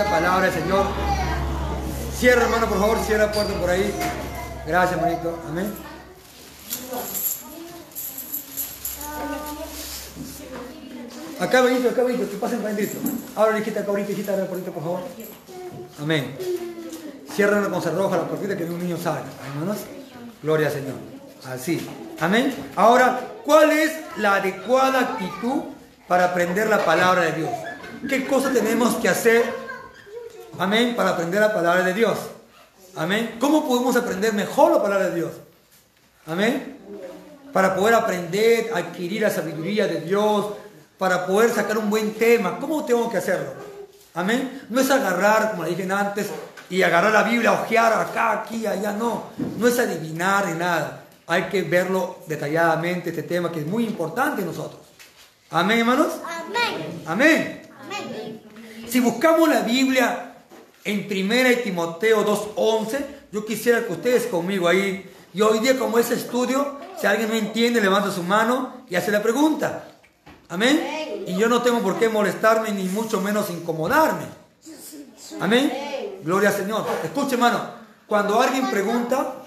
La palabra del Señor. Cierra, hermano, por favor, cierra la puerta por ahí. Gracias, hermanito. Amén. Acá, Benito, acá, Benito, que pasen adentro. Ahora, hijita, acá, ahorita, hijita, por favor. Amén. Cierra con cerroja la puerta que un niño salga, hermanos. Gloria al Señor. Así. Amén. Ahora, ¿cuál es la adecuada actitud para aprender la palabra de Dios? ¿Qué cosa tenemos que hacer? Amén. Para aprender la palabra de Dios. Amén. ¿Cómo podemos aprender mejor la palabra de Dios? Amén. Para poder aprender, adquirir la sabiduría de Dios, para poder sacar un buen tema. ¿Cómo tengo que hacerlo? Amén. No es agarrar, como le dije antes, y agarrar la Biblia, ojear acá, aquí, allá. No, no es adivinar ni nada. Hay que verlo detalladamente, este tema que es muy importante en nosotros. Amén, hermanos. Amén. Amén. Amén. Si buscamos la Biblia en 1 Timoteo 2.11, yo quisiera que ustedes conmigo ahí, y hoy día como ese estudio, si alguien no entiende, levanta su mano y hace la pregunta. Amén. Y yo no tengo por qué molestarme ni mucho menos incomodarme. Amén. Gloria al Señor. Escuche, hermano. Cuando alguien pregunta,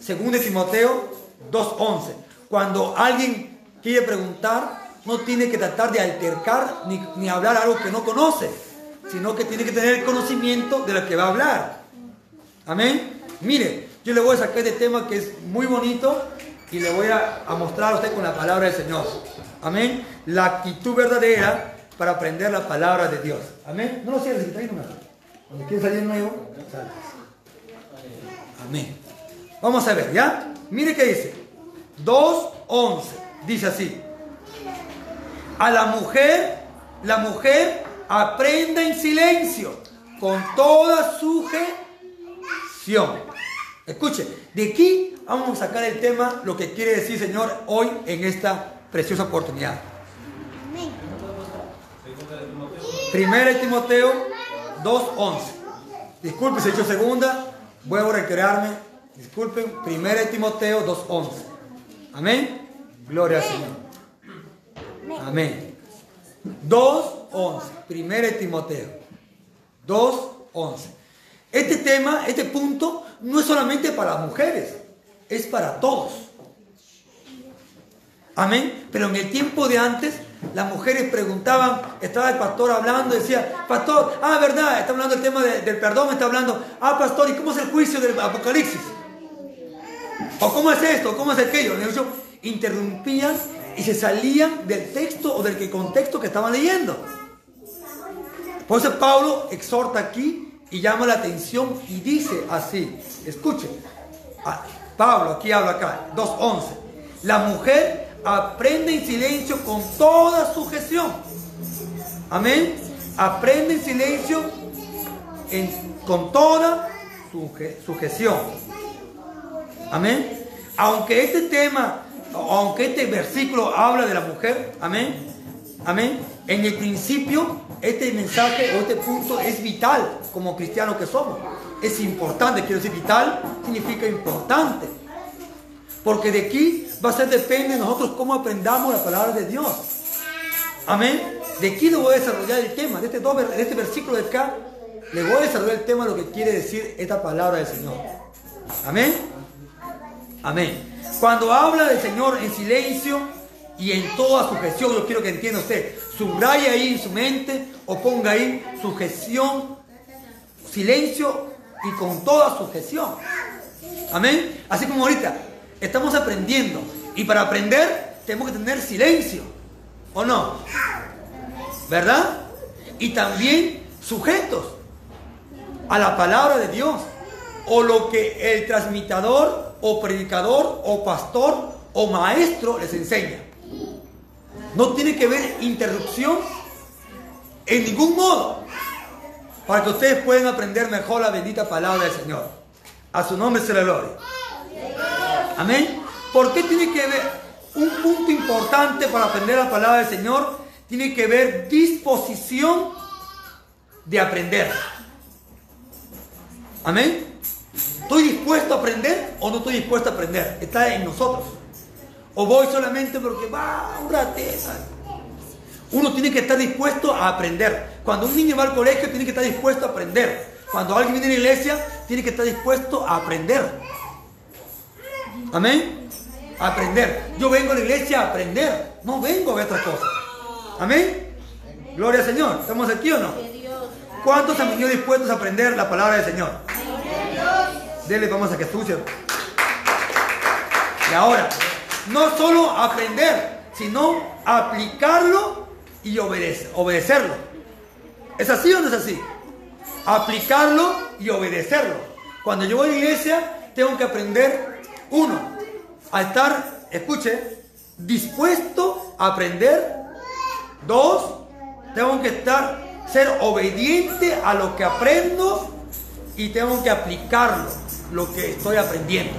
según de Timoteo 2.11, cuando alguien quiere preguntar, no tiene que tratar de altercar ni, ni hablar algo que no conoce, sino que tiene que tener el conocimiento de lo que va a hablar. Amén. Mire, yo le voy a sacar este tema que es muy bonito y le voy a, mostrar a usted con la palabra del Señor. Amén. La actitud verdadera para aprender la palabra de Dios. Amén. No lo cierres, que nomás. Cuando quieres salir nuevo, sales. Amén. Vamos a ver, ¿ya? Mire qué dice. 2.11. Dice así. A la mujer, la mujer aprenda en silencio, con toda sujeción. Escuche, de aquí vamos a sacar el tema, lo que quiere decir Señor hoy en esta preciosa oportunidad. Primera de Timoteo 2.11. Disculpe, se hecho segunda. Vuelvo a reiterarme. Disculpen. Primera de Timoteo 2.11. Amén. Gloria al Señor. Amén. 2.11. Primera Timoteo. 2.11. Este tema, este punto, no es solamente para las mujeres. Es para todos. Amén. Pero en el tiempo de antes, las mujeres preguntaban, estaba el pastor hablando, decía, pastor, ah, verdad, está hablando del tema de- del perdón, está hablando, ah, pastor, ¿y cómo es el juicio del Apocalipsis? ¿O cómo es esto? ¿Cómo es aquello? Hecho, interrumpían y se salían del texto o del contexto que estaban leyendo. Por eso Pablo exhorta aquí y llama la atención y dice así, escuchen, Pablo aquí habla acá, 2.11, la mujer aprende en silencio con toda sujeción. Amén. Aprende en silencio en- con toda suje- sujeción. Amén. Aunque este tema, aunque este versículo habla de la mujer, amén. Amén. En el principio, este mensaje o este punto es vital como cristianos que somos. Es importante, quiero decir, vital significa importante. Porque de aquí va a ser depende de nosotros cómo aprendamos la palabra de Dios. Amén. De aquí le voy a desarrollar el tema, de este, de este versículo de acá, le voy a desarrollar el tema de lo que quiere decir esta palabra del Señor. Amén. Amén. Cuando habla del Señor en silencio y en toda sujeción, yo quiero que entienda usted, subraya ahí en su mente o ponga ahí sujeción, silencio y con toda sujeción. Amén. Así como ahorita estamos aprendiendo y para aprender tenemos que tener silencio. ¿O no? ¿Verdad? Y también sujetos a la palabra de Dios. O lo que el transmitador o predicador o pastor o maestro les enseña. No tiene que haber interrupción en ningún modo para que ustedes puedan aprender mejor la bendita palabra del Señor. A su nombre se le gloria. Amén. ¿Por qué tiene que haber un punto importante para aprender la palabra del Señor? Tiene que haber disposición de aprender. Amén. ¿Estoy dispuesto a aprender o no estoy dispuesto a aprender? Está en nosotros. O voy solamente porque va un ratito. Uno tiene que estar dispuesto a aprender. Cuando un niño va al colegio tiene que estar dispuesto a aprender. Cuando alguien viene a la iglesia tiene que estar dispuesto a aprender. Amén. Aprender. Yo vengo a la iglesia a aprender. No vengo a ver otra cosa. Amén. Gloria al Señor. ¿Estamos aquí o no? ¿Cuántos han venido dispuestos a aprender la palabra del Señor? Dele, vamos a que estudien. Y ahora, no solo aprender, sino aplicarlo y obedecer, obedecerlo. ¿Es así o no es así? Aplicarlo y obedecerlo. Cuando yo voy a la iglesia, tengo que aprender, uno, a estar, escuche, dispuesto a aprender. Dos, tengo que estar, ser obediente a lo que aprendo y tengo que aplicarlo, lo que estoy aprendiendo.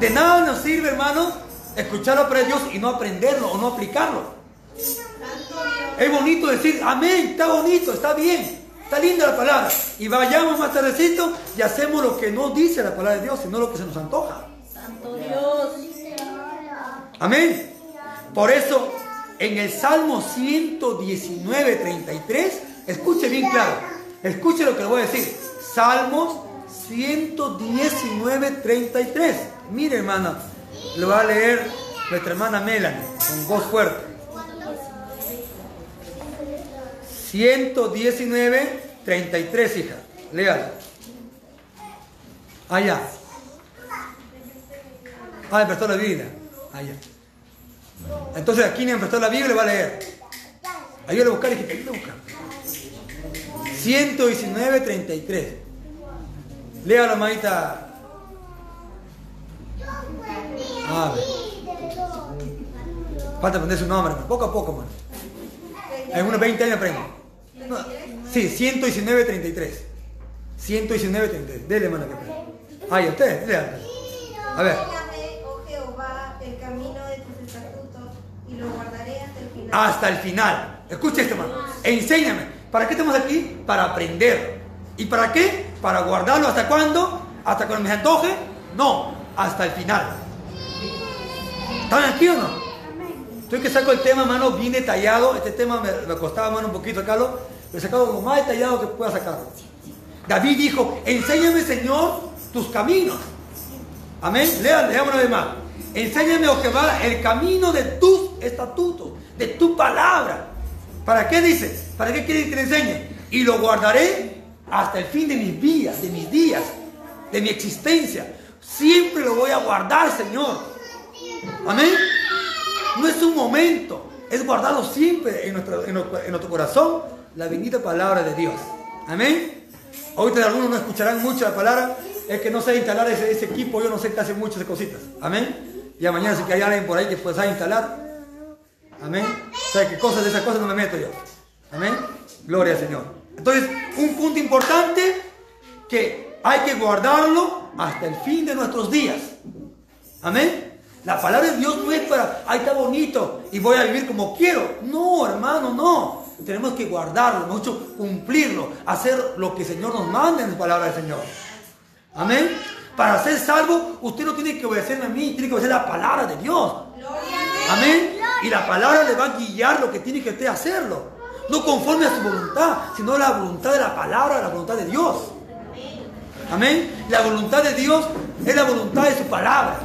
De nada nos sirve, hermanos, escuchar la palabra de Dios y no aprenderlo o no aplicarlo. Es bonito decir, amén, está bonito, está bien, está linda la palabra. Y vayamos más tardecito y hacemos lo que no dice la palabra de Dios, sino lo que se nos antoja. Santo Dios. Amén. Por eso, en el Salmo 119, 33, escuche bien claro, escuche lo que le voy a decir. Salmos 119, 33. Mire, hermana, lo va a leer nuestra hermana Melanie con voz fuerte. 119, 33, hija. Léalo. Allá. Ah, prestó la Biblia. Allá. Entonces aquí me prestó la Biblia va a leer. Ayúdale a buscar, hijita, ayúdale a buscar. 119, 33. Léalo. A ver. Falta aprender su nombre, poco a poco, hermano. En unos 20 años aprendo. No, Sí, 119, 33. 119, 33. Dele, hermano, que aprenda. Ay, usted, léalo. A ver. Y hasta el final. Escucha esto, hermano. Enséñame. ¿Para qué estamos aquí? Para aprender. ¿Y para qué? Para guardarlo. ¿Hasta cuándo? ¿Hasta cuando me antoje? No, hasta el final. ¿Están aquí o no? Estoy que saco el tema, hermano, bien detallado. Este tema me, costaba, hermano, un poquito sacarlo. Lo he sacado lo más detallado que pueda sacarlo. David dijo, enséñame, Señor, tus caminos. Amén. Lean, leamos una vez más. Enséñame, oh Jehová, el camino de tus estatutos, de tu palabra. ¿Para qué dice? ¿Para qué quiere que le enseñe? Y lo guardaré hasta el fin de mis días, de mis días, de mi existencia. Siempre lo voy a guardar, Señor. Amén. No es un momento, es guardarlo siempre en nuestro, en nuestro- corazón, la bendita palabra de Dios. Amén. Ahorita algunos no escucharán mucho la palabra, es que no sé instalar ese, equipo, yo no sé qué hace muchas cositas. Amén. Ya mañana si hay alguien por ahí que pueda instalar. Amén. O sea, que cosas de esas cosas no me meto yo. Amén. Gloria al Señor. Entonces, un punto importante que hay que guardarlo hasta el fin de nuestros días. Amén. La palabra de Dios no es para, ay, está bonito y voy a vivir como quiero. No, hermano, no. Tenemos que guardarlo, mucho cumplirlo, hacer lo que el Señor nos manda en la palabra del Señor. Amén. Para ser salvo, usted no tiene que obedecerme a mí, tiene que obedecer la palabra de Dios. Amén. Y la palabra le va a guiar lo que tiene que usted hacerlo. No conforme a su voluntad, sino la voluntad de la palabra, la voluntad de Dios. Amén. La voluntad de Dios es la voluntad de su palabra.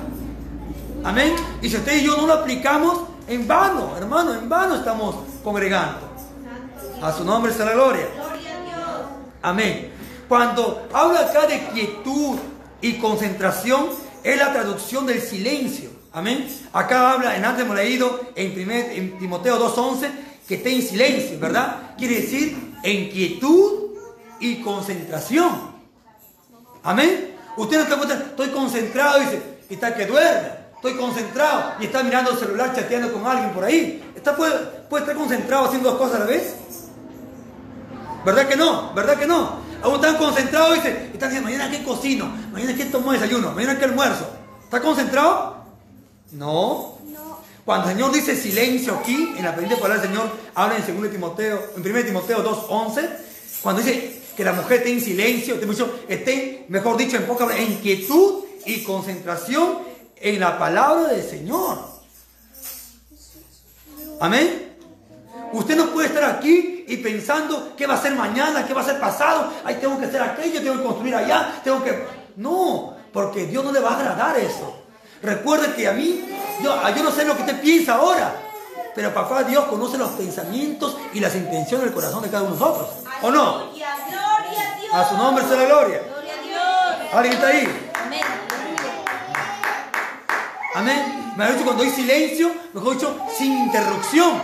Amén. Y si usted y yo no lo aplicamos, en vano, hermano, en vano estamos congregando. A su nombre sea la gloria. Amén. Cuando habla acá de quietud y concentración, es la traducción del silencio. Amén. Acá habla, en antes hemos leído en, primer, en Timoteo 2.11, que esté en silencio, ¿verdad? Quiere decir en quietud y concentración. Amén. Usted no está cuenta, estoy concentrado, dice, y está que duerme. Estoy concentrado y está mirando el celular chateando con alguien por ahí. Está, puede, puede estar concentrado haciendo dos cosas a la vez. ¿Verdad que no? ¿Verdad que no? Aún están concentrados y dice, están diciendo, mañana qué cocino, mañana qué tomo desayuno, mañana qué almuerzo. ¿Está concentrado? No. Cuando el Señor dice silencio aquí, en la primera palabra del Señor, habla en 2 Timoteo, en 1 Timoteo 2.11, cuando dice que la mujer esté en silencio, esté, mejor dicho, en poca en quietud y concentración en la palabra del Señor. Amén. Usted no puede estar aquí y pensando qué va a ser mañana, qué va a ser pasado. Ahí tengo que hacer aquello, tengo que construir allá, tengo que... No, porque Dios no le va a agradar eso. Recuerde que a mí, yo, yo no sé lo que usted piensa ahora, pero papá Dios conoce los pensamientos y las intenciones del corazón de cada uno de nosotros. ¿O no? Gloria a Dios. A su nombre sea la gloria. Gloria a Dios. ¿Alguien está ahí? Amén. Me ha dicho cuando hay silencio, mejor dicho, sin interrupción.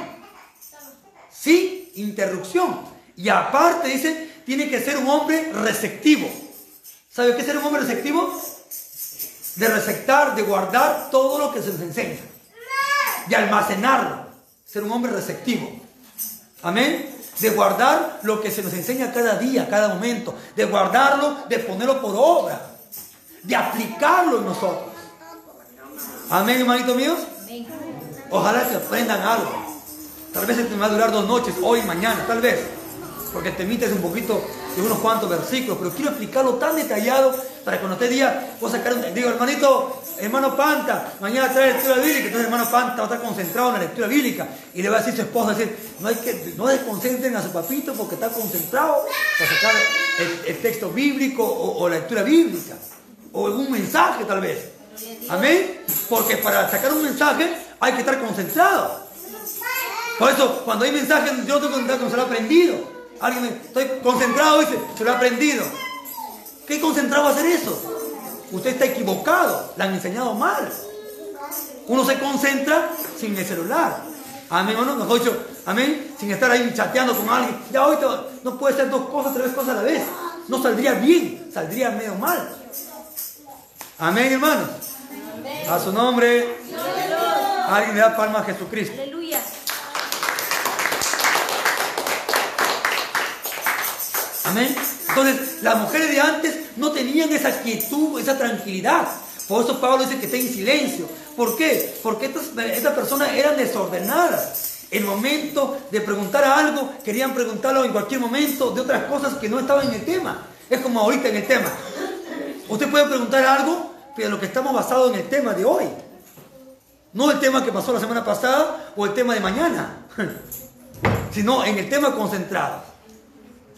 Sin interrupción. Y aparte dice, tiene que ser un hombre receptivo. ¿Sabe qué es ser un hombre receptivo? De receptar, de guardar todo lo que se nos enseña. De almacenarlo. Ser un hombre receptivo. Amén. De guardar lo que se nos enseña cada día, cada momento. De guardarlo, de ponerlo por obra. De aplicarlo en nosotros. Amén, hermanitos míos. Ojalá que aprendan algo. Tal vez me va a durar dos noches, hoy y mañana, tal vez. Porque te es un poquito de unos cuantos versículos, pero quiero explicarlo tan detallado para que cuando esté día pueda sacar un... Digo, hermanito, hermano Panta, mañana trae lectura bíblica, entonces hermano Panta va a estar concentrado en la lectura bíblica y le va a decir a su esposa, decir, no hay que, no desconcentren a su papito porque está concentrado para sacar el, el texto bíblico o, o la lectura bíblica, o un mensaje tal vez. Amén. Porque para sacar un mensaje hay que estar concentrado. Por eso, cuando hay mensajes, yo que estar como se lo ha aprendido. Alguien me, estoy concentrado, dice, se lo ha aprendido. ¿Qué concentrado va a hacer eso? Usted está equivocado, le han enseñado mal. Uno se concentra sin el celular. Amén, hermano, mejor amén, sin estar ahí chateando con alguien. Ya hoy no puede ser dos cosas, tres cosas a la vez. No saldría bien, saldría medio mal. Amén, hermano. A su nombre. Alguien le da palma a Jesucristo. Aleluya. Amén. Entonces, las mujeres de antes no tenían esa quietud, esa tranquilidad. Por eso Pablo dice que está en silencio. ¿Por qué? Porque estas, estas personas eran desordenadas. El momento de preguntar algo, querían preguntarlo en cualquier momento de otras cosas que no estaban en el tema. Es como ahorita en el tema. Usted puede preguntar algo, pero lo que estamos basados en el tema de hoy. No el tema que pasó la semana pasada o el tema de mañana, sino en el tema concentrado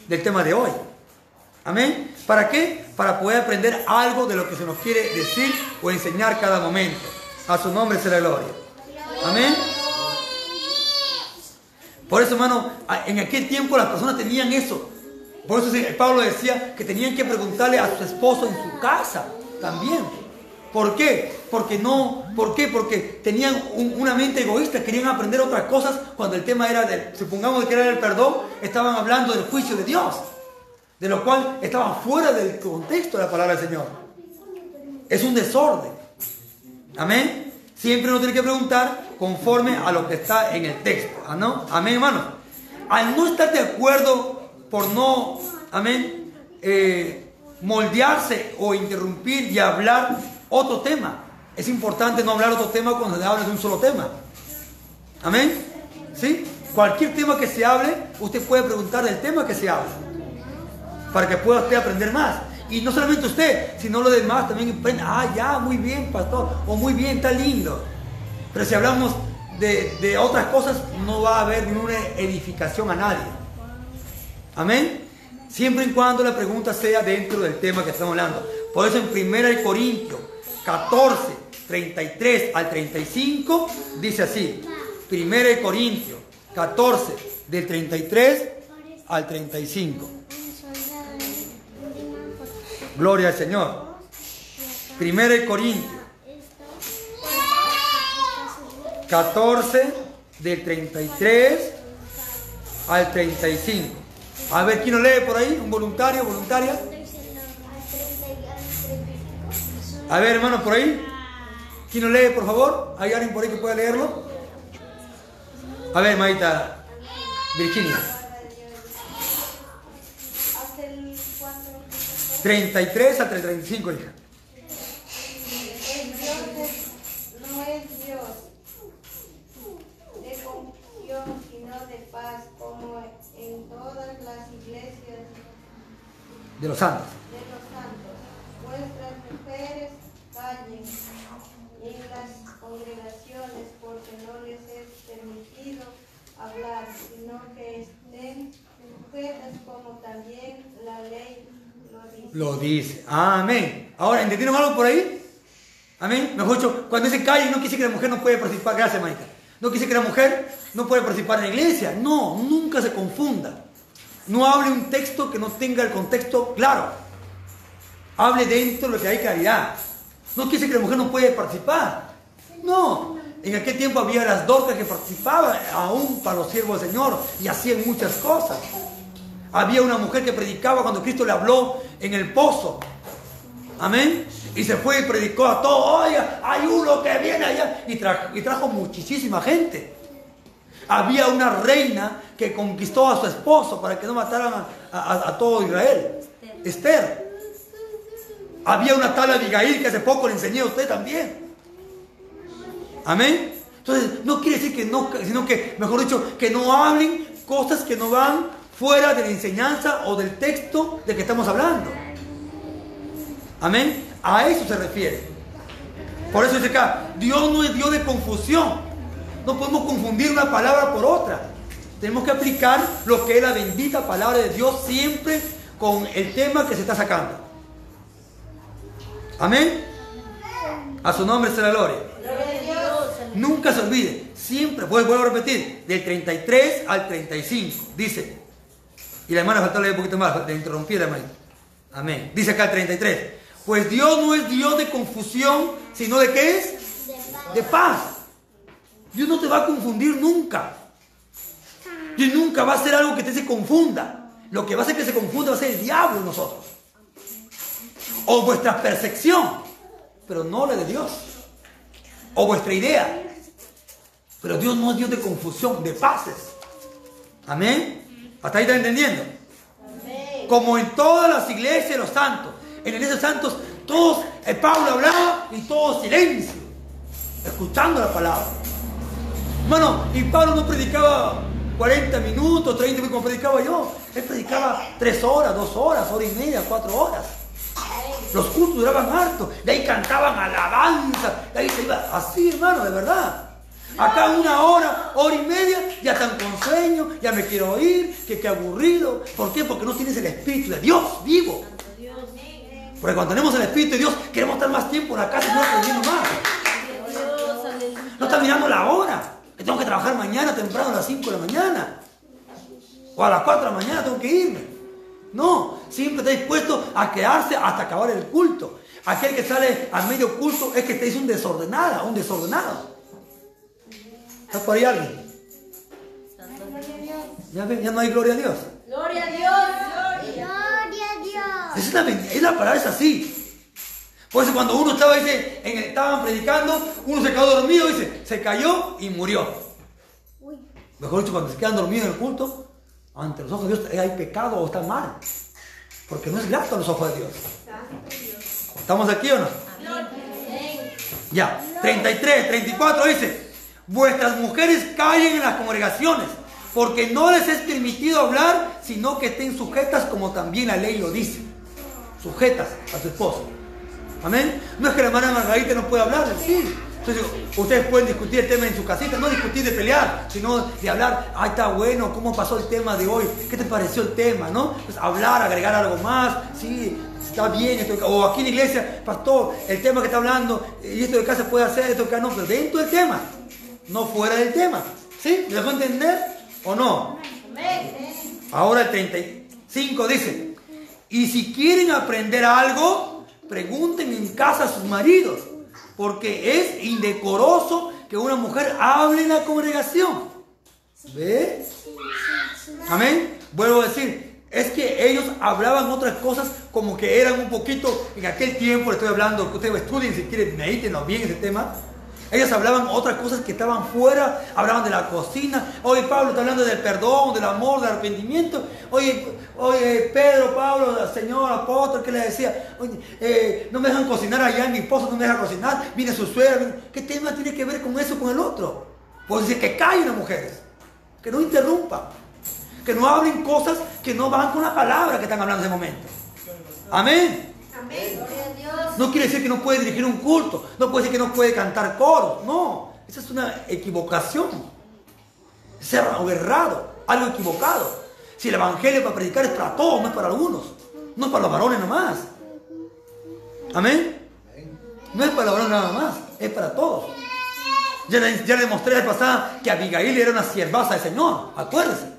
del tema de hoy. Amén. ¿Para qué? Para poder aprender algo de lo que se nos quiere decir o enseñar cada momento. A su nombre será gloria. Amén. Por eso, hermano, en aquel tiempo las personas tenían eso. Por eso Pablo decía que tenían que preguntarle a su esposo en su casa también. ¿Por qué? Porque no, ¿por qué? Porque tenían una mente egoísta, querían aprender otras cosas cuando el tema era del, supongamos que era el perdón, estaban hablando del juicio de Dios, de lo cual estaban fuera del contexto de la palabra del Señor. Es un desorden. Amén. Siempre uno tiene que preguntar conforme a lo que está en el texto. ¿ah, ¿no? Amén, hermano. Al no estar de acuerdo por no, amén, eh, moldearse o interrumpir y hablar otro tema. Es importante no hablar otro tema cuando se habla de un solo tema. Amén. ¿Sí? Cualquier tema que se hable, usted puede preguntar del tema que se habla. Para que pueda usted aprender más. Y no solamente usted, sino los demás también aprenden. Ah, ya, muy bien, pastor. O muy bien, está lindo. Pero si hablamos de, otras cosas, no va a haber ninguna edificación a nadie. Amén. Siempre y cuando la pregunta sea dentro del tema que estamos hablando. Por eso en 1 Corintios 14, 33 al 35, dice así. 1 Corintios 14, del 33 al 35. Gloria al Señor. 1 Corintios 14, del 33 al 35. A ver, ¿quién lo lee por ahí? ¿Un voluntario, voluntaria? A ver, hermano, por ahí. ¿Quién lo lee, por favor? ¿Hay alguien por ahí que pueda leerlo? A ver, Maita Virginia. 33 a 35, hija. de los santos. Vuestras mujeres callen en las congregaciones porque no les es permitido hablar, sino que estén sujetas como también la ley lo dice. Lo dice. Amén. Ahora, ¿entendieron algo por ahí? Amén. Mejor dicho, cuando dice calle, no quise que la mujer no puede participar. Gracias, Maika. No quise que la mujer no puede participar en la iglesia. No, nunca se confunda. No hable un texto que no tenga el contexto claro. Hable dentro de lo que hay claridad. No quise que la mujer no puede participar. No. En aquel tiempo había las dorcas que participaban aún para los siervos del Señor y hacían muchas cosas. Había una mujer que predicaba cuando Cristo le habló en el pozo. Amén. Y se fue y predicó a todos. Oye, hay uno que viene allá. Y trajo, muchísima gente. Había una reina que conquistó a su esposo para que no mataran a, a- a todo Israel. Esther. Había una tal Abigail que hace poco le enseñé a usted también. Amén. Entonces, no quiere decir que no, sino que, mejor dicho, que no hablen cosas que no van fuera de la enseñanza o del texto de que estamos hablando. Amén. A eso se refiere. Por eso dice acá, Dios no es Dios de confusión. No podemos confundir una palabra por otra. Tenemos que aplicar lo que es la bendita palabra de Dios siempre con el tema que se está sacando. Amén. A su nombre se la gloria. Nunca se olvide, siempre, vuel- vuelvo a repetir, del 33 al 35, dice. Y la hermana faltó leer un poquito más, le interrumpí la hermana. Amén. Dice acá el 33. Pues Dios no es Dios de confusión, sino de qué es? De paz. Dios no te va a confundir nunca. Dios nunca va a hacer algo que te se confunda. Lo que va a hacer que se confunda va a ser el diablo en nosotros. O vuestra percepción, pero no la de Dios. O vuestra idea. Pero Dios no es Dios de confusión, de paces. Amén. ¿Hasta ahí está entendiendo? Como en todas las iglesias de los santos. En la iglesia de santos, todos, el Pablo hablaba y todo silencio. Escuchando la palabra. Hermano, y Pablo no predicaba 40 minutos, 30 minutos como predicaba yo. Él predicaba 3 horas, 2 horas, hora y media, 4 horas. Los cultos duraban harto. De ahí cantaban alabanza. De ahí se iba así, hermano, de verdad. Acá una hora, hora y media, ya están con sueño, ya me quiero ir, que qué aburrido. ¿Por qué? Porque no tienes el Espíritu de Dios vivo. Porque cuando tenemos el Espíritu de Dios, queremos estar más tiempo en la casa y no aprendiendo más. No está mirando la hora. Que tengo que trabajar mañana temprano a las 5 de la mañana. O a las 4 de la mañana tengo que irme. No, siempre está dispuesto a quedarse hasta acabar el culto. Aquel que sale a medio culto es que te hizo un desordenada, un desordenado. ¿Está por ahí alguien? ¿Ya, ven? ya no hay gloria a Dios. Gloria a Dios. Gloria a Dios. Es la, es la palabra es así. Por eso cuando uno estaba, dice, en el- estaban predicando, uno se quedó dormido, dice, se cayó y murió. Mejor dicho, cuando se quedan dormidos en el culto, ante los ojos de Dios eh, hay pecado o está mal. Porque no es grato a los ojos de Dios. ¿Estamos aquí o no? Ya, 33, 34 dice, vuestras mujeres callen en las congregaciones, porque no les es permitido hablar, sino que estén sujetas como también la ley lo dice. Sujetas a su esposo. Amén. No es que la hermana Margarita no pueda hablar, sí. Ustedes pueden discutir el tema en su casita, no discutir de pelear, sino de hablar, ay, está bueno, ¿cómo pasó el tema de hoy? ¿Qué te pareció el tema? ¿No? Pues hablar, agregar algo más, sí, está bien, o aquí en la iglesia, pastor, el tema que está hablando, y esto de se puede hacer, esto de acá no, pero dentro del tema, no fuera del tema. ¿Sí? ¿Me dejó entender o no? Ahora el 35 dice, y si quieren aprender algo, pregunten en casa a sus maridos, porque es indecoroso que una mujer hable en la congregación. ¿Ve? Amén. Vuelvo a decir, es que ellos hablaban otras cosas como que eran un poquito, en aquel tiempo, le estoy hablando, ustedes estudien si quieren, medítenlo bien ese tema. Ellos hablaban otras cosas que estaban fuera, hablaban de la cocina. Oye, Pablo está hablando del perdón, del amor, del arrepentimiento. Oye, oye Pedro, Pablo, Señor, apóstol, que le decía, eh, no me dejan cocinar allá, mi esposo no me deja cocinar, viene su suegra. ¿Qué tema tiene que ver con eso, con el otro? Pues dice que callen las mujeres, que no interrumpan, que no hablen cosas que no van con la palabra que están hablando en ese momento. Amén. No quiere decir que no puede dirigir un culto, no puede decir que no puede cantar coros, no, esa es una equivocación, es algo errado, algo equivocado. Si el evangelio para predicar es para todos, no es para algunos. No es para los varones nomás. Amén. No es para los varones nada más, es para todos. Ya le, ya le mostré la pasada que Abigail era una siervaza del Señor. Acuérdense.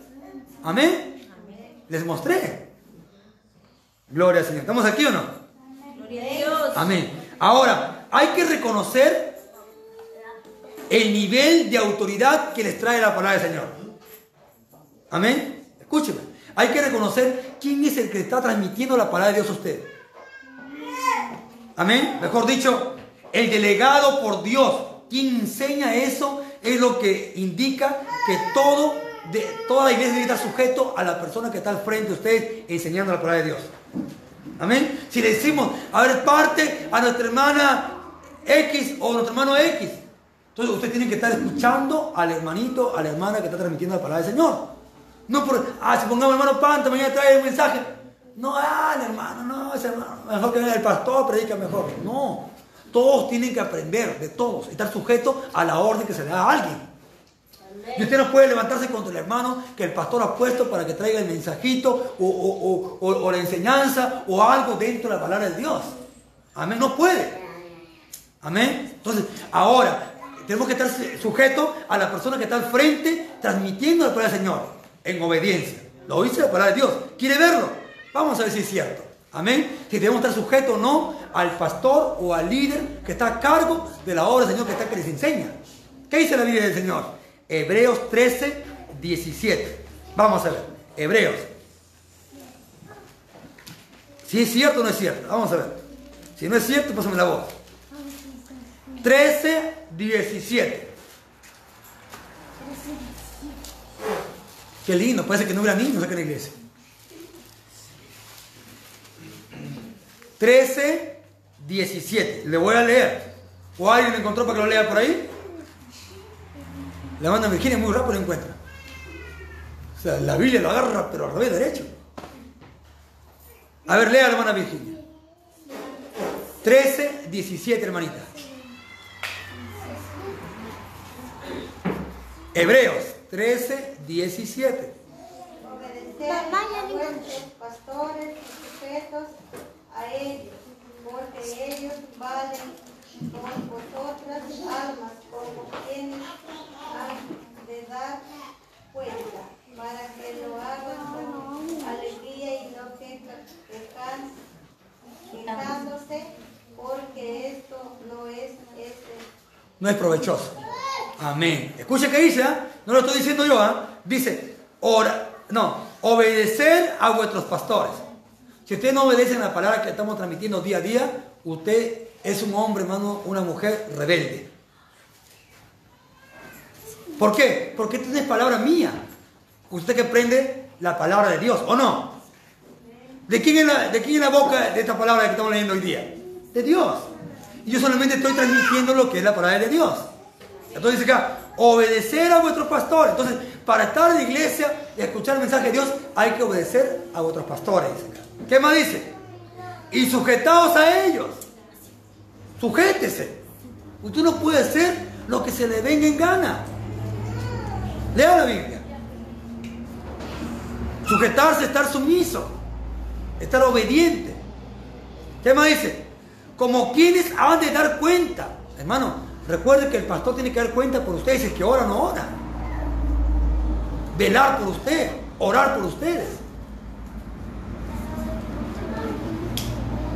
Amén. Les mostré. Gloria al Señor. ¿Estamos aquí o no? Amén. Ahora, hay que reconocer el nivel de autoridad que les trae la palabra del Señor. Amén. Escúcheme. Hay que reconocer quién es el que está transmitiendo la palabra de Dios a usted. Amén. Mejor dicho, el delegado por Dios. Quien enseña eso es lo que indica que todo, toda la iglesia debe estar sujeto a la persona que está al frente de ustedes enseñando la palabra de Dios. Amén. Si le decimos, a ver, parte a nuestra hermana X o nuestro hermano X. Entonces usted tiene que estar escuchando al hermanito, a la hermana que está transmitiendo la palabra del Señor. No por, ah, si pongamos hermano Panta, mañana trae un mensaje. No, ah, el hermano, no, ese hermano, mejor que venga el pastor, predica mejor. No, todos tienen que aprender de todos, estar sujetos a la orden que se le da a alguien. Y usted no puede levantarse contra el hermano que el pastor ha puesto para que traiga el mensajito o, o- o- la enseñanza o algo dentro de la palabra de Dios. Amén, no puede. Amén. Entonces, ahora tenemos que estar sujetos a la persona que está al frente transmitiendo la palabra del Señor en obediencia. Lo dice la palabra de Dios. ¿Quiere verlo? Vamos a ver si es cierto. Amén. Si debemos estar sujetos o no al pastor o al líder que está a cargo de la obra del Señor que está que les enseña. ¿Qué dice la Biblia del Señor? Hebreos 13, 17. Vamos a ver. Hebreos. Si es cierto o no es cierto. Vamos a ver. Si no es cierto, pásame la voz. 13, 17. Qué lindo, parece que no hubiera niños acá en la iglesia. 13, 17. Le voy a leer. ¿O alguien lo encontró para que lo lea por ahí? La manda Virginia muy rápido lo encuentra. O sea, la Biblia lo agarra, pero al revés derecho. A ver, lea la hermana Virginia. 13, 17, hermanita. Hebreos 13, 17. Obedecer a vuestros pastores y sujetos a ellos, porque ellos valen con vosotras almas como quienes han de dar cuenta, para que lo hagan con alegría y no quejan- quejándose, porque esto no es ese No es provechoso. Amén. Escuche qué dice, ¿ah? no lo estoy diciendo yo, ¿ah? dice, ora, no, obedecer a vuestros pastores. Si usted no obedece la palabra que estamos transmitiendo día a día, usted es un hombre, hermano, una mujer rebelde. ¿Por qué? Porque esta no es palabra mía. Usted que prende la palabra de Dios, ¿o no? ¿De quién, es la, ¿De quién es la boca de esta palabra que estamos leyendo hoy día? De Dios. Y yo solamente estoy transmitiendo lo que es la palabra de Dios. Entonces dice acá, obedecer a vuestros pastores. Entonces, para estar en la iglesia escuchar el mensaje de Dios, hay que obedecer a vuestros pastores. ¿Qué más dice? Y sujetaos a ellos. Sujétese. Usted no puede hacer lo que se le venga en gana. Lea la Biblia. Sujetarse, estar sumiso, estar obediente. ¿Qué más dice? Como quienes han de dar cuenta. Hermano, recuerde que el pastor tiene que dar cuenta por ustedes, es que ora no ora. Velar por usted, orar por ustedes.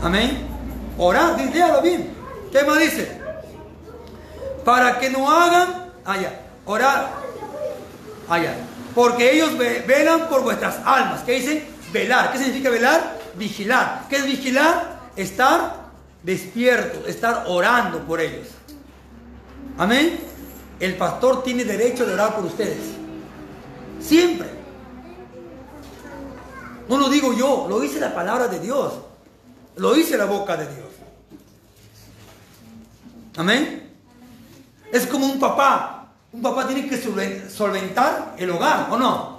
Amén. Orar, léalo bien. ¿Qué más dice? Para que no hagan, allá, orar, allá. Porque ellos ve- velan por vuestras almas. ¿Qué dice? Velar. ¿Qué significa velar? Vigilar. ¿Qué es vigilar? Estar despierto, estar orando por ellos. Amén. El pastor tiene derecho de orar por ustedes. Siempre. No lo digo yo, lo dice la palabra de Dios. Lo dice la boca de Dios. Amén. Es como un papá. Un papá tiene que solven- solventar el hogar, ¿o no?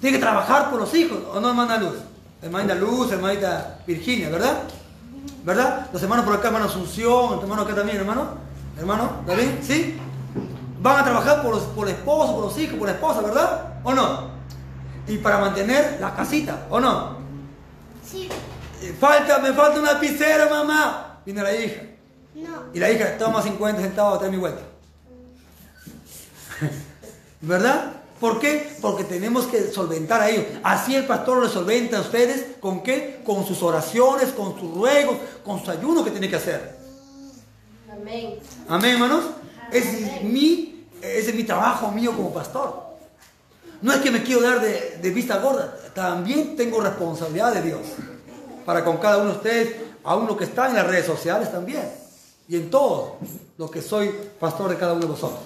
Tiene que trabajar por los hijos, ¿o no, hermana Luz? Hermanita Luz, hermanita Virginia, ¿verdad? ¿Verdad? Los hermanos por acá, hermano Asunción, hermano acá también, hermano. Hermano, David, ¿sí? Van a trabajar por, los, por el esposo, por los hijos, por la esposa, ¿verdad? ¿O no? y para mantener la casita, ¿o no? Sí. Eh, Falta, me falta una lapicera, mamá. Viene la hija. No. Y la hija toma 50 centavos a traer mi vuelta. ¿Verdad? ¿Por qué? Porque tenemos que solventar a ellos. Así el pastor lo solventa a ustedes. ¿Con qué? Con sus oraciones, con sus ruegos, con su ayuno que tiene que hacer. Amén. Amén, hermanos. Ese es mi, ese es mi trabajo mío como pastor. No es que me quiero dar de, vista gorda. También tengo responsabilidad de Dios. Para con cada uno de ustedes, a uno que está en las redes sociales también. Y en todo lo que soy pastor de cada uno de vosotros.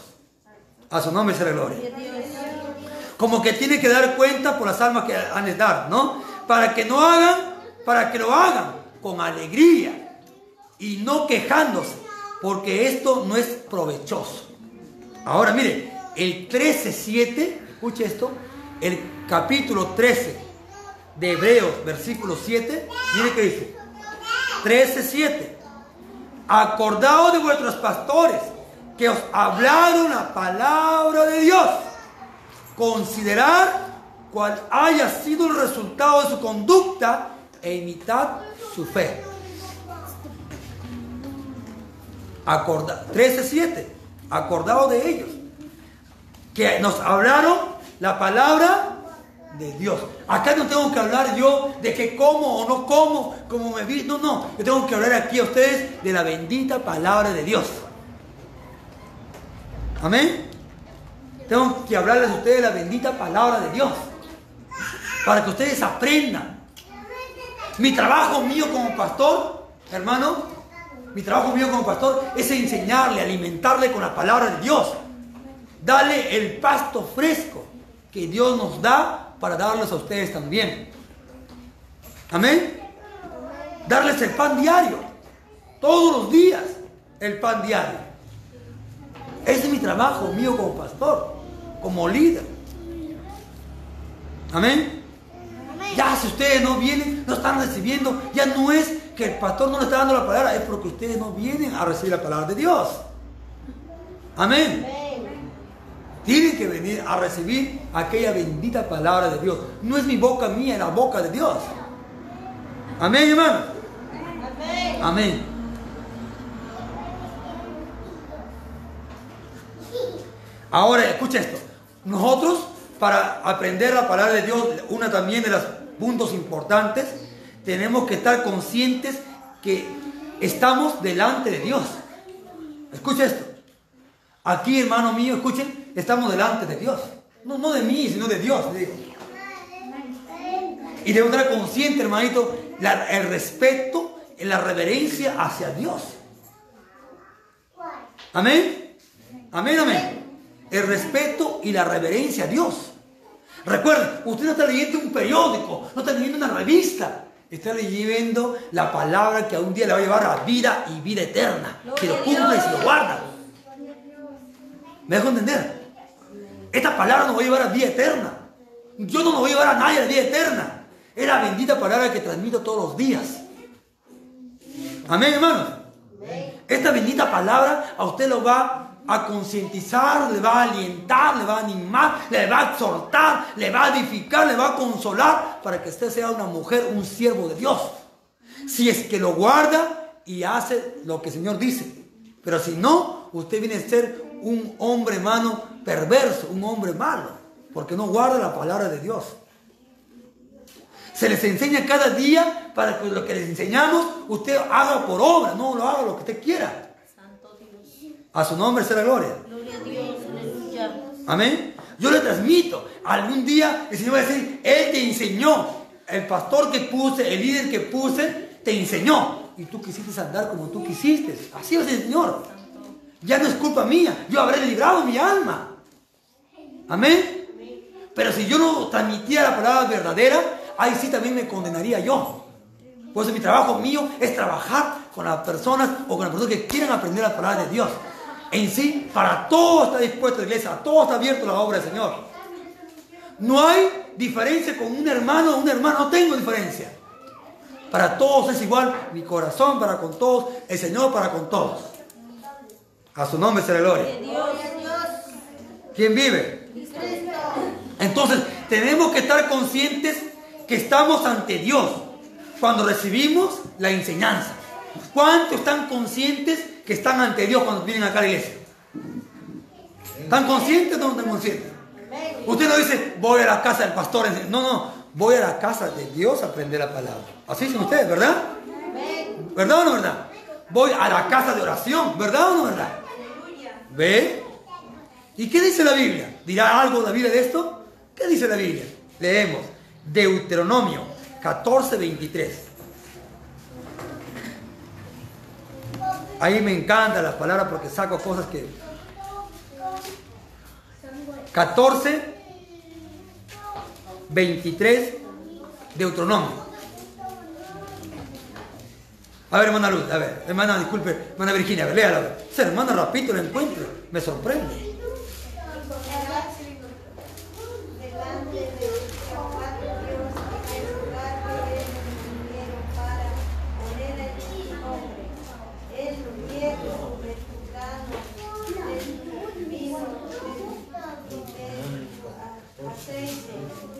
A su nombre será gloria. Como que tiene que dar cuenta por las almas que han de dar, ¿no? Para que no hagan, para que lo hagan con alegría y no quejándose, porque esto no es provechoso. Ahora, mire, el 13.7, escuche esto, el capítulo 13 de Hebreos, versículo 7, mire que dice, 13.7, acordaos de vuestros pastores que os hablaron la palabra de Dios. Considerar cuál haya sido el resultado de su conducta e imitad su fe. Acorda 13.7. Acordaos de ellos. Que nos hablaron la palabra de Dios. Acá no tengo que hablar yo de que como o no como, como me vi. No, no. Yo tengo que hablar aquí a ustedes de la bendita palabra de Dios. Amén. Tengo que hablarles a ustedes de la bendita palabra de Dios. Para que ustedes aprendan. Mi trabajo mío como pastor, hermano, mi trabajo mío como pastor es enseñarle, alimentarle con la palabra de Dios. Darle el pasto fresco que Dios nos da para darles a ustedes también. Amén. Darles el pan diario. Todos los días el pan diario. Ese es mi trabajo mío como pastor, como líder. Amén. Ya si ustedes no vienen, no están recibiendo, ya no es que el pastor no le está dando la palabra, es porque ustedes no vienen a recibir la palabra de Dios. Amén. Tienen que venir a recibir aquella bendita palabra de Dios. No es mi boca mía, es la boca de Dios. Amén, hermano. Amén. Ahora, escucha esto. Nosotros, para aprender la palabra de Dios, una también de los puntos importantes, tenemos que estar conscientes que estamos delante de Dios. Escucha esto. Aquí, hermano mío, escuchen, estamos delante de Dios. No, no de mí, sino de Dios. Y debemos estar conscientes, hermanito, el respeto, la reverencia hacia Dios. Amén. Amén, amén. El respeto y la reverencia a Dios. Recuerden, usted no está leyendo un periódico, no está leyendo una revista. Está leyendo la palabra que a un día le va a llevar a vida y vida eterna. Si lo cumple y si lo guarda. ¿Me dejo entender? Esta palabra nos va a llevar a vida eterna. Yo no nos voy a llevar a nadie a la vida eterna. Es la bendita palabra que transmito todos los días. Amén, hermanos. Esta bendita palabra a usted lo va a concientizar, le va a alientar, le va a animar, le va a exhortar, le va a edificar, le va a consolar para que usted sea una mujer, un siervo de Dios. Si es que lo guarda y hace lo que el Señor dice. Pero si no, usted viene a ser un hombre, hermano, perverso, un hombre malo, porque no guarda la palabra de Dios. Se les enseña cada día para que lo que les enseñamos usted haga por obra, no lo haga lo que usted quiera. A su nombre será gloria. Gloria a Dios, aleluya. Amén. Yo le transmito. Algún día el Señor va a decir, Él te enseñó. El pastor que puse, el líder que puse, te enseñó. Y tú quisiste andar como tú quisiste. Así es el Señor. Ya no es culpa mía. Yo habré librado mi alma. Amén. Pero si yo no transmitía la palabra verdadera, ahí sí también me condenaría yo. Por eso mi trabajo mío es trabajar con las personas o con las personas que quieran aprender la palabra de Dios. En sí, para todo está dispuesto la iglesia, a todo está abierto la obra del Señor. No hay diferencia con un hermano o una hermana, no tengo diferencia. Para todos es igual, mi corazón para con todos, el Señor para con todos. A su nombre será gloria. ¿Quién vive? Entonces, tenemos que estar conscientes que estamos ante Dios cuando recibimos la enseñanza. ¿Cuántos están conscientes que están ante Dios cuando vienen acá a la iglesia? ¿Están conscientes o no están conscientes? Usted no dice, voy a la casa del pastor. No, no, voy a la casa de Dios a aprender la palabra. Así dicen ustedes, ¿verdad? ¿Verdad o no verdad? Voy a la casa de oración, ¿verdad o no verdad? ¿Ve? ¿Y qué dice la Biblia? ¿Dirá algo la Biblia de esto? ¿Qué dice la Biblia? Leemos Deuteronomio 14, 23. Ahí me encantan las palabras porque saco cosas que... 14, 23, Deuteronomio. A ver, hermana Luz, a ver, hermana, disculpe, hermana Virginia, a ver, léala, a. Esa hermana rapidito la encuentro, me sorprende. delante de Jehová tu Dios en el lugar que ellos vinieron para poner en su nombre. En los hierros de tu grano, de tu vino, de tu aceite,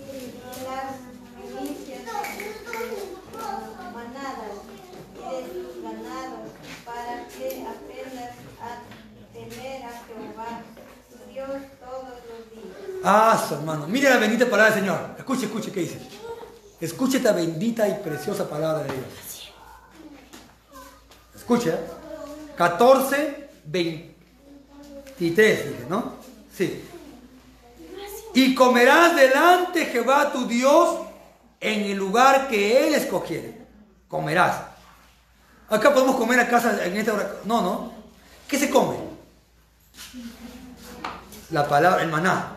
y las primicias de tus manadas y de tus ganados, para que aprendas a temer a Jehová tu Dios todos los días. Ah, su hermano, mire la bendita palabra del Señor. Escuche, escuche, ¿qué dice? Escuche esta bendita y preciosa palabra de Dios. Escuche, ¿eh? 14, 23, dije, ¿no? Sí. Y comerás delante de Jehová tu Dios en el lugar que Él escogiere. Comerás. Acá podemos comer a casa en esta hora. No, no. ¿Qué se come? La palabra, el maná.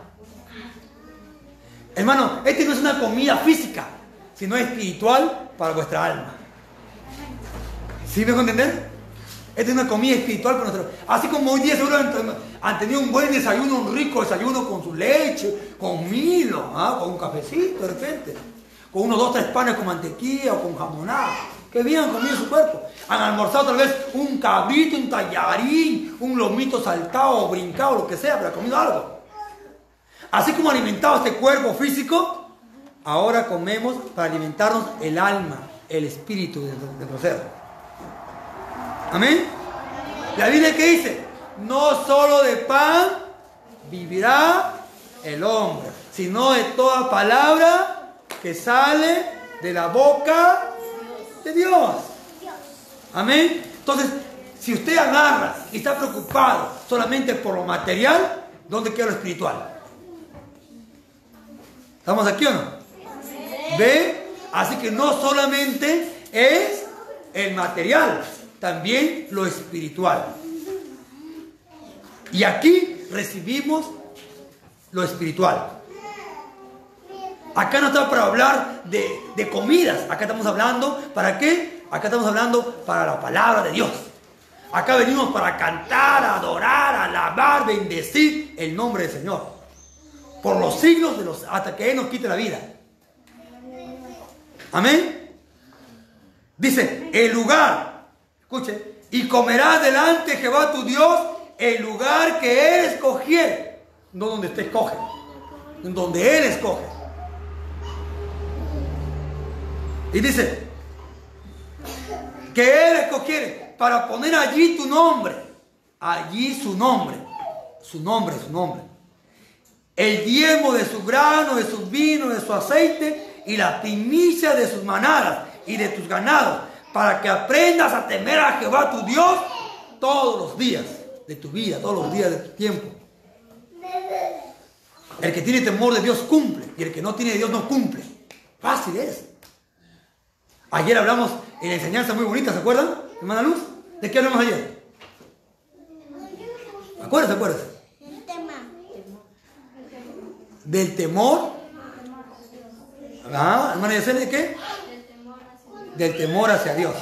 Hermano, este no es una comida física, sino espiritual para vuestra alma. ¿Sí me entender? Esta es una comida espiritual para nuestro. Así como hoy día seguro han, tenido un buen desayuno, un rico desayuno con su leche, con milo, ¿ah? con un cafecito de repente, con unos dos, tres panes con mantequilla o con jamonada. Que bien han comido su cuerpo. Han almorzado tal vez un cabrito, un tallarín, un lomito saltado o brincado, lo que sea, pero han comido algo. Así como alimentado este cuerpo físico, ahora comemos para alimentarnos el alma, el espíritu de nuestro ser. Amén. La Biblia que dice, no solo de pan vivirá el hombre, sino de toda palabra que sale de la boca de Dios. Amén. Entonces, si usted agarra y está preocupado solamente por lo material, ¿dónde queda lo espiritual? ¿Estamos aquí o no? ¿Ve? Así que no solamente es el material, también lo espiritual. Y aquí recibimos lo espiritual. Acá no está para hablar de, de comidas, acá estamos hablando, ¿para qué? Acá estamos hablando para la palabra de Dios. Acá venimos para cantar, adorar, alabar, bendecir el nombre del Señor. Por los siglos de los hasta que Él nos quite la vida. Amén. Dice, el lugar, escuche, y comerás delante de Jehová tu Dios el lugar que Él escogiere. No donde usted escoge, donde Él escoge. Y dice, que Él escogiere para poner allí tu nombre. Allí su nombre. Su nombre, su nombre. El diezmo de su grano, de su vino, de su aceite y la primicia de sus manadas y de tus ganados. Para que aprendas a temer a Jehová tu Dios todos los días de tu vida, todos los días de tu tiempo. El que tiene temor de Dios cumple y el que no tiene de Dios no cumple. Fácil es. Ayer hablamos en la enseñanza muy bonita, ¿se acuerdan? Hermana Luz, ¿de qué hablamos ayer? Acuérdense, acuérdense. Del temor. Ah, hermana ¿de qué? Del temor hacia Dios.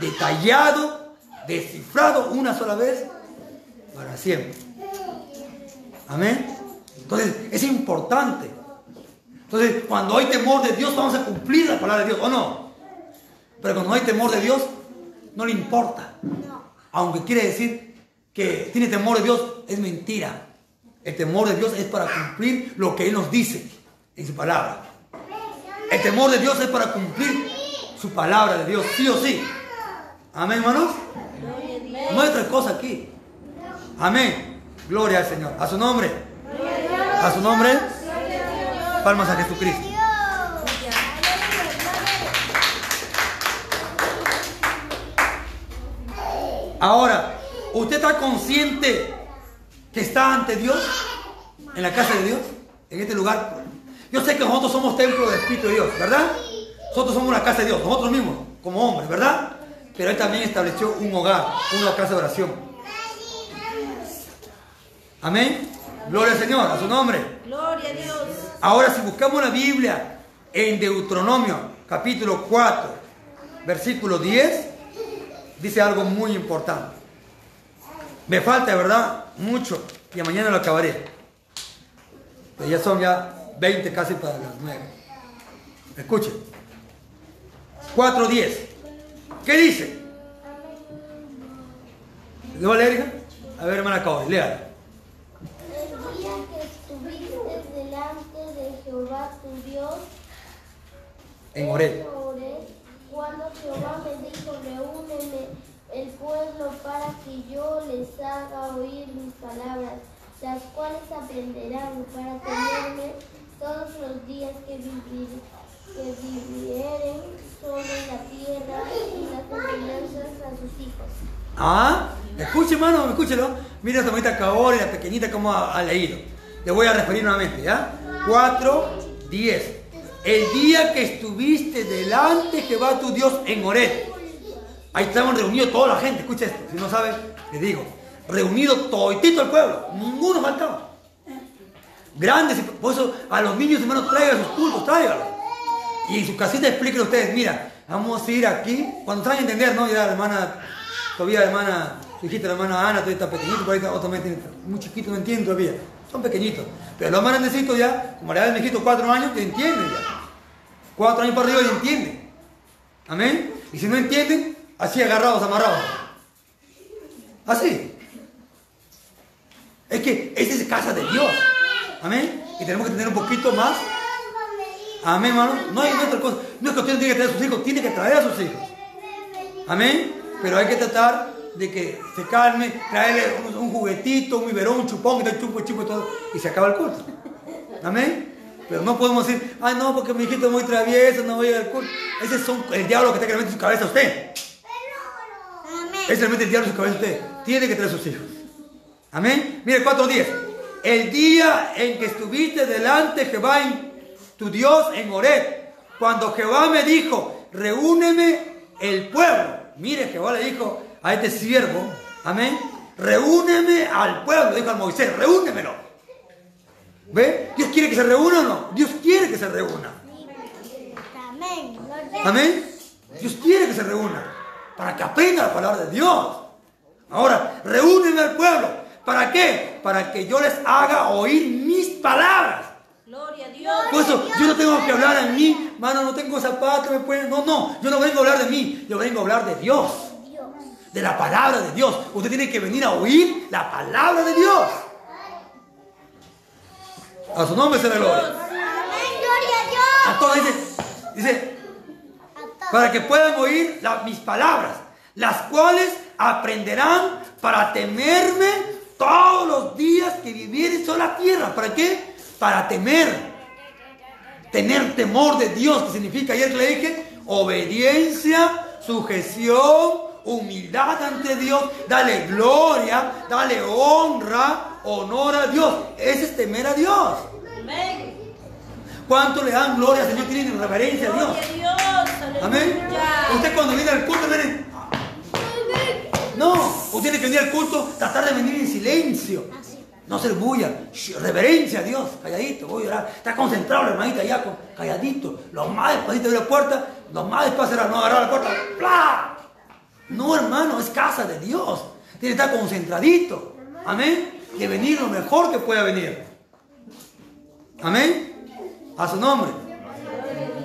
Detallado, descifrado una sola vez para siempre. Amén. Entonces, es importante. Entonces, cuando hay temor de Dios, vamos a cumplir la palabra de Dios, ¿o no? Pero cuando no hay temor de Dios, no le importa. Aunque quiere decir que tiene temor de Dios, es mentira. El temor de Dios es para cumplir lo que Él nos dice. en su palabra. El temor de Dios es para cumplir su palabra de Dios, sí o sí. Amén, hermanos. No hay otra cosa aquí. Amén. Gloria al Señor. A su nombre. A su nombre. Palmas a Jesucristo. Ahora, ¿usted está consciente que está ante Dios? ¿En la casa de Dios? ¿En este lugar? Yo sé que nosotros somos templo del Espíritu de Dios, ¿verdad? Nosotros somos la casa de Dios, nosotros mismos, como hombres, ¿verdad? Pero Él también estableció un hogar, una casa de oración. Amén. Gloria al Señor, a su nombre. Gloria a Dios. Ahora, si buscamos la Biblia en Deuteronomio, capítulo 4, versículo 10, dice algo muy importante. Me falta, ¿verdad? Mucho. Y mañana lo acabaré. Pero ya son ya 20 casi para las 9. Escuchen. 4.10. ¿Qué dice? ¿Le va a leer, hija? A ver, hermana Cabo, léala. El día que estuviste delante de Jehová tu Dios En. Oreb, cuando Jehová me dijo, reúneme el pueblo para que yo les haga oír mis palabras, las cuales aprenderán para tenerme todos los días que, vivir, que vivieren sobre la tierra y las enseñanzas a sus hijos. Ah, escuche, hermano, escúchelo. Mira esta bonita Cabor y la pequeñita como ha, ha leído. Le voy a referir nuevamente, ¿ya? 4, 10. El día que estuviste delante de Jehová tu Dios en Ored. Ahí estaban reunidos toda la gente, escucha esto. Si no sabe, les digo. Reunido toditito el pueblo. Ninguno faltaba. Grandes, por eso a los niños hermanos traigan sus cultos, tráiganlos. Y en su casita expliquen ustedes, mira, vamos a ir aquí. Cuando saben entender, ¿no? Ya la hermana, todavía la hermana, su hijita, la hermana Ana, todavía está pequeñito, por ahí otro también tiene, muy chiquito, no entienden todavía. Son pequeñitos. Pero los más grandecitos ya, como le da el hijito cuatro años, te entienden ya. Cuatro años para arriba y entienden. Amén. Y si no entienden, así agarrados, amarrados. Así. Es que esta es casa de Dios. Amén. Y tenemos que tener un poquito más. Amén, hermano. No hay otra cosa. No es que usted tiene que traer a sus hijos, tiene que traer a sus hijos. Amén. Pero hay que tratar de que se calme, traerle un, juguetito, un biberón, un chupón, que te chupo, chupo y todo. Y se acaba el culto. Amén. Pero no podemos decir, ay no, porque mi hijito es muy travieso, no voy a ir al culto. Ese es el diablo que está queriendo en su cabeza a usted. Ese le mete el diablo en su cabeza a usted. Tiene que traer sus hijos. Amén. Mire, 4.10. El día en que estuviste delante de Jehová, tu Dios, en Oreb, cuando Jehová me dijo, reúneme el pueblo. Mire, Jehová le dijo a este siervo, amén, reúneme al pueblo, dijo a Moisés, reúnemelo. ¿Ve? ¿Dios quiere que se reúna o no? Dios quiere que se reúna. Amén. Amén. Dios quiere que se reúna para que aprenda la palabra de Dios. Ahora, reúnenme al pueblo. ¿Para qué? Para que yo les haga oír mis palabras. Gloria a Dios. Por eso yo no tengo que hablar a mí, mano, no tengo zapatos, me pueden. No, no, yo no vengo a hablar de mí, yo vengo a hablar de Dios. De la palabra de Dios. Usted tiene que venir a oír la palabra de Dios. A su nombre se le gloria. Amén, gloria a Dios. A todos dice, dice. Para que puedan oír mis palabras, las cuales aprenderán para temerme todos los días que vivieren sobre la tierra. ¿Para qué? Para temer. Tener temor de Dios, que significa, ayer le dije, obediencia, sujeción, humildad ante Dios, dale gloria, dale honra, honor a Dios. Ese es temer a Dios. Amén. ¿Cuánto le dan gloria al Señor? Tienen reverencia a Dios. Amén. Usted cuando viene al culto, viene. No, usted tiene que venir al culto, tratar de venir en silencio. No hacer bulla. Shh, reverencia a Dios, calladito, voy a orar. Está concentrado la hermanita allá, calladito. Lo más despacito de la puerta, lo más despacio no agarrar la puerta. ¡Pla! No, hermano, es casa de Dios. Tiene que estar concentradito. Amén. Que venir lo mejor que pueda venir. Amén. A su nombre.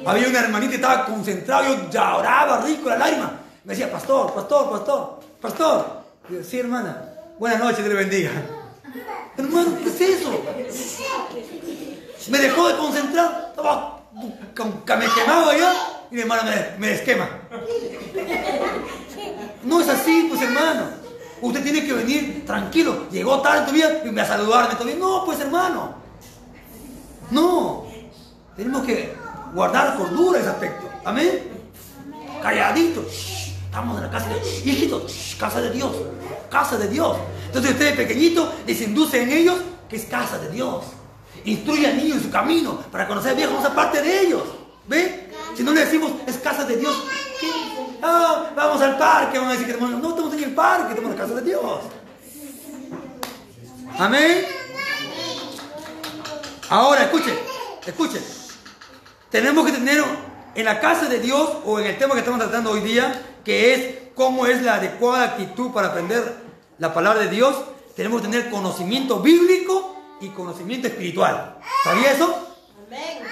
Había una hermanita que estaba concentrada, yo lloraba rico la lágrima. Me decía, pastor, pastor, pastor, pastor. Y yo, sí, hermana, buenas noches, Dios le bendiga. Hermano, ¿qué es eso? Me dejó de concentrar. Estaba me quemaba ya. Y mi hermana me, me desquema. No es así, pues hermano. Usted tiene que venir tranquilo. Llegó tarde tu y me a saludarme todavía. No, pues hermano. No. Tenemos que guardar cordura ese aspecto. Amén. Calladito. Shh, Estamos en la casa de shh, casa de Dios. Casa de Dios. Entonces ustedes pequeñitos les induce en ellos que es casa de Dios. Instruye al niño en su camino para conocer bien cómo parte de ellos. ¿Ve? Si no le decimos es casa de Dios. Ah, vamos al parque, van a decir que estamos- no estamos en el parque, estamos en la casa de Dios. Amén. Ahora, escuchen, escuchen. Tenemos que tener en la casa de Dios o en el tema que estamos tratando hoy día, que es cómo es la adecuada actitud para aprender la palabra de Dios, tenemos que tener conocimiento bíblico y conocimiento espiritual. ¿Sabía eso?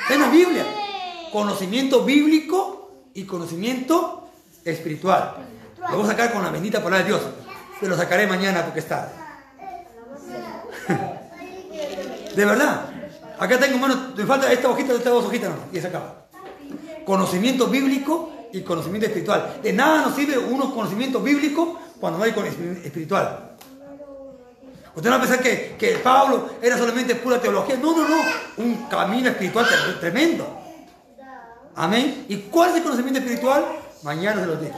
En la Biblia. Conocimiento bíblico y conocimiento espiritual. Lo voy a sacar con la bendita palabra de Dios. Pero lo sacaré mañana porque está. De verdad. Acá tengo, mano, me falta esta hojita, estas dos hojitas, no, y se acaba. Conocimiento bíblico y conocimiento espiritual. De nada nos sirve unos conocimientos bíblicos cuando no hay conocimiento espiritual. Usted no va a pensar que, que Pablo era solamente pura teología. No, no, no. Un camino espiritual tre- tremendo. Amén. ¿Y cuál es el conocimiento espiritual? Mañana se lo digo.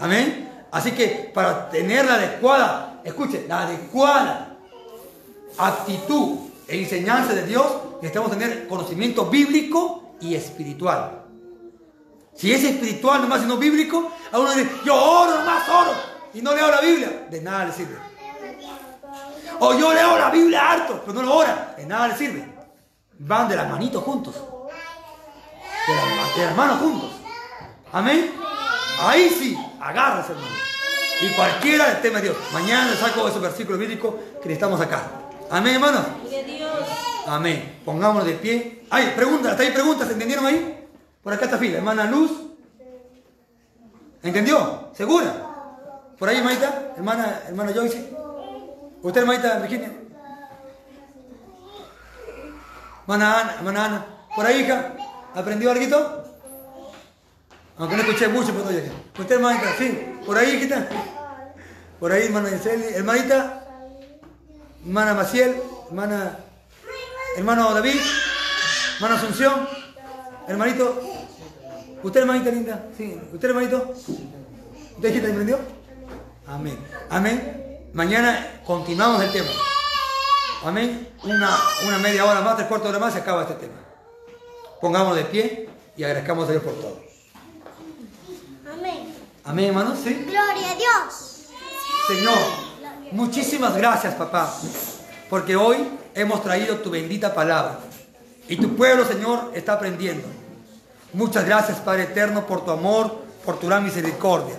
Amén. Así que para tener la adecuada, escuche, la adecuada actitud enseñanza de Dios, necesitamos tener conocimiento bíblico y espiritual. Si es espiritual nomás y no bíblico, a uno dice, yo oro nomás oro y no leo la Biblia, de nada le sirve. O yo leo la Biblia harto, pero no lo ora, de nada le sirve. Van de las manitos juntos. De las, manos juntos. Amén. Ahí sí, agárrese hermano. Y cualquiera del tema de Dios. Mañana le saco esos versículos bíblicos que necesitamos acá. Amén, hermanos. Amén. Pongámonos de pie. Ay, preguntas, ¿hasta ahí preguntas? ¿Entendieron ahí? Por acá está fila. Hermana Luz. ¿Entendió? ¿Segura? Por ahí, hermanita. Hermana, hermana Joyce. ¿Usted, hermanita Virginia? Hermana Ana, hermana Ana. ¿Por ahí, hija? ¿Aprendió algo? Aunque no escuché mucho, pero llegué. ¿Usted, hermanita? Sí. ¿Por ahí, hijita? Por ahí, hermana Yeseli. Hermanita. Hermana Maciel. Hermana... Hermano David. Hermana Asunción. Hermanito. ¿Usted, hermanita linda? Sí. ¿Usted, hermanito? ¿Usted, hijita, aprendió? Amén. Amén. Mañana continuamos el tema. Amén. Una, una media hora más, tres cuartos de hora más, se acaba este tema. Pongámonos de pie y agradezcamos a Dios por todo. Amén. Amén, hermanos. ¿Sí? Gloria a Dios. Señor, muchísimas gracias, papá, porque hoy hemos traído tu bendita palabra. Y tu pueblo, Señor, está aprendiendo. Muchas gracias, Padre eterno, por tu amor, por tu gran misericordia.